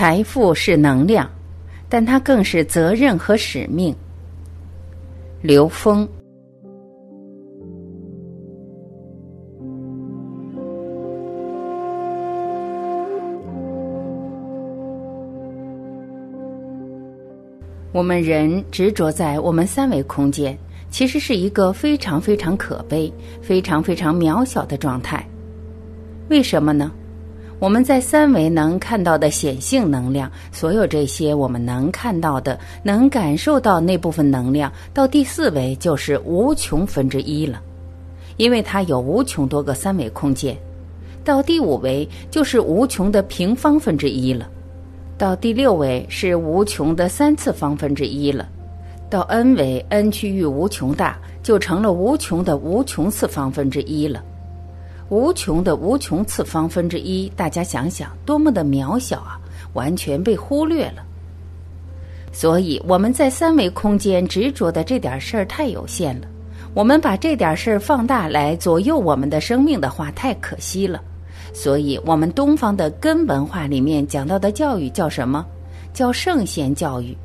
财富是能量，但它更是责任和使命。刘峰。我们人执着在我们三维空间，其实是一个非常非常可悲、非常非常渺小的状态。为什么呢？我们在三维能看到的显性能量，所有这些我们能看到的、能感受到那部分能量，到第四维就是无穷分之一了，因为它有无穷多个三维空间；到第五维就是无穷的平方分之一了；到第六维是无穷的三次方分之一了；到 n 维 n 区域无穷大，就成了无穷的无穷次方分之一了。无穷的无穷次方分之一，大家想想，多么的渺小啊！完全被忽略了。所以我们在三维空间执着的这点事儿太有限了。我们把这点事儿放大来左右我们的生命的话，太可惜了。所以，我们东方的根文化里面讲到的教育叫什么？叫圣贤教育。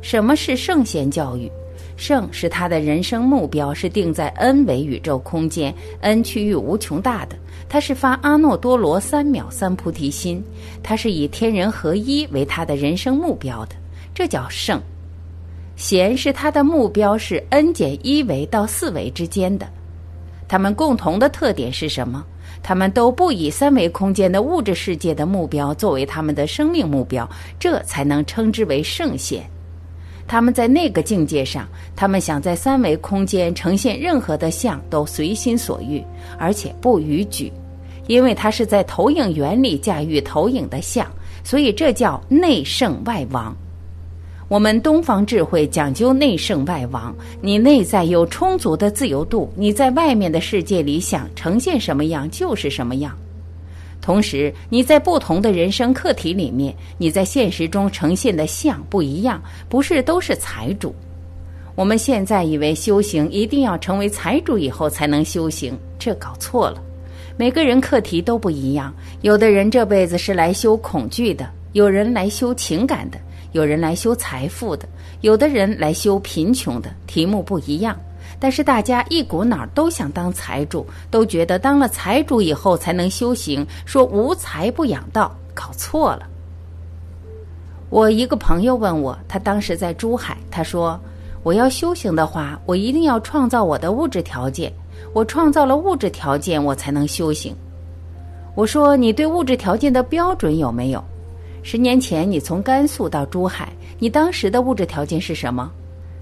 什么是圣贤教育？圣是他的人生目标，是定在 n 维宇宙空间，n 区域无穷大的。他是发阿耨多罗三藐三菩提心，他是以天人合一为他的人生目标的，这叫圣。贤是他的目标是 n 减一维到四维之间的。他们共同的特点是什么？他们都不以三维空间的物质世界的目标作为他们的生命目标，这才能称之为圣贤。他们在那个境界上，他们想在三维空间呈现任何的像都随心所欲，而且不逾矩，因为他是在投影原理驾驭投影的像，所以这叫内圣外王。我们东方智慧讲究内圣外王，你内在有充足的自由度，你在外面的世界里想呈现什么样就是什么样。同时，你在不同的人生课题里面，你在现实中呈现的像不一样，不是都是财主。我们现在以为修行一定要成为财主以后才能修行，这搞错了。每个人课题都不一样，有的人这辈子是来修恐惧的，有人来修情感的，有人来修财富的，有的人来修贫穷的，题目不一样。但是大家一股脑都想当财主，都觉得当了财主以后才能修行，说无财不养道，搞错了。我一个朋友问我，他当时在珠海，他说我要修行的话，我一定要创造我的物质条件，我创造了物质条件，我才能修行。我说你对物质条件的标准有没有？十年前你从甘肃到珠海，你当时的物质条件是什么？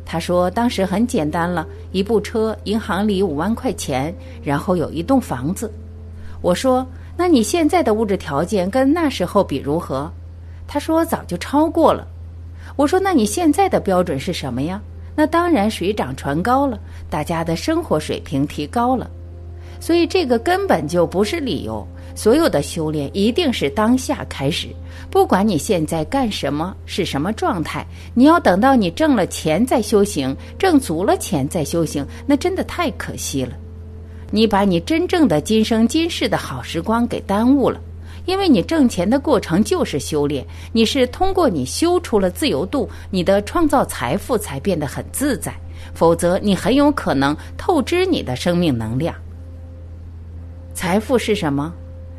他说：“当时很简单了，一部车，银行里五万块钱，然后有一栋房子。”我说：“那你现在的物质条件跟那时候比如何？”他说：“早就超过了。”我说：“那你现在的标准是什么呀？”那当然水涨船高了，大家的生活水平提高了，所以这个根本就不是理由。所有的修炼一定是当下开始，不管你现在干什么，是什么状态，你要等到你挣了钱再修行，挣足了钱再修行，那真的太可惜了。你把你真正的今生今世的好时光给耽误了，因为你挣钱的过程就是修炼，你是通过你修出了自由度，你的创造财富才变得很自在，否则你很有可能透支你的生命能量。财富是什么？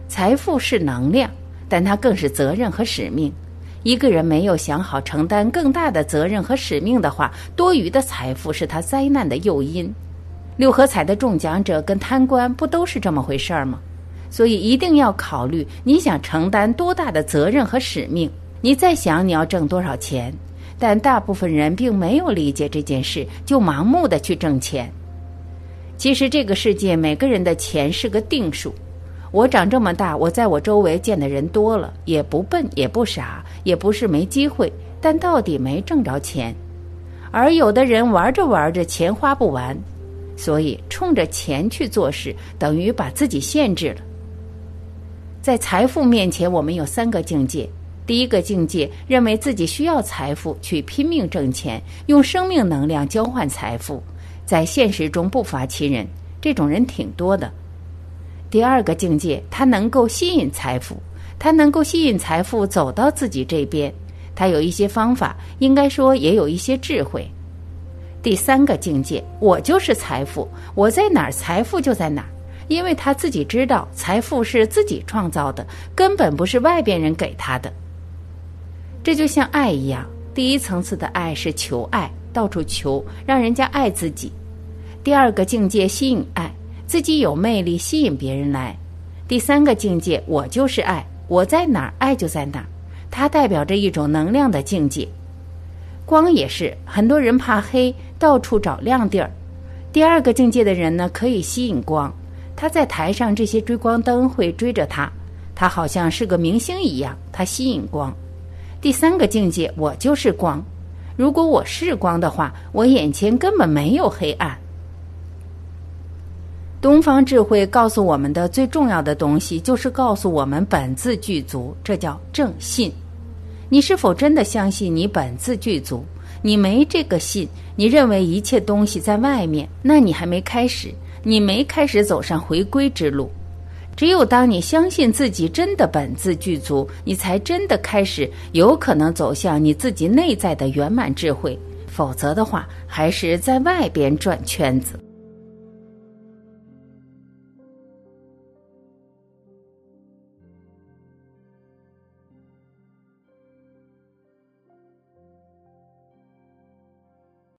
财富是能量，但它更是责任和使命。一个人没有想好承担更大的责任和使命的话，多余的财富是他灾难的诱因。六合彩的中奖者跟贪官不都是这么回事儿吗？所以一定要考虑你想承担多大的责任和使命。你在想你要挣多少钱，但大部分人并没有理解这件事，就盲目的去挣钱。其实这个世界每个人的钱是个定数。我长这么大，我在我周围见的人多了，也不笨，也不傻，也不是没机会，但到底没挣着钱。而有的人玩着玩着，钱花不完，所以冲着钱去做事，等于把自己限制了。在财富面前，我们有三个境界：第一个境界，认为自己需要财富，去拼命挣钱，用生命能量交换财富，在现实中不乏其人，这种人挺多的。第二个境界，他能够吸引财富，他能够吸引财富走到自己这边，他有一些方法，应该说也有一些智慧。第三个境界，我就是财富，我在哪儿，财富就在哪儿，因为他自己知道财富是自己创造的，根本不是外边人给他的。这就像爱一样，第一层次的爱是求爱，到处求，让人家爱自己；第二个境界吸引爱，自己有魅力，吸引别人来；第三个境界，我就是爱。我在哪儿，爱就在哪儿。它代表着一种能量的境界。光也是，很多人怕黑，到处找亮地儿。第二个境界的人呢，可以吸引光。他在台上，这些追光灯会追着他，他好像是个明星一样，他吸引光。第三个境界，我就是光。如果我是光的话，我眼前根本没有黑暗。东方智慧告诉我们的最重要的东西，就是告诉我们本自具足，这叫正信。你是否真的相信你本自具足？你没这个信，你认为一切东西在外面，那你还没开始，你没开始走上回归之路。只有当你相信自己真的本自具足，你才真的开始有可能走向你自己内在的圆满智慧。否则的话，还是在外边转圈子。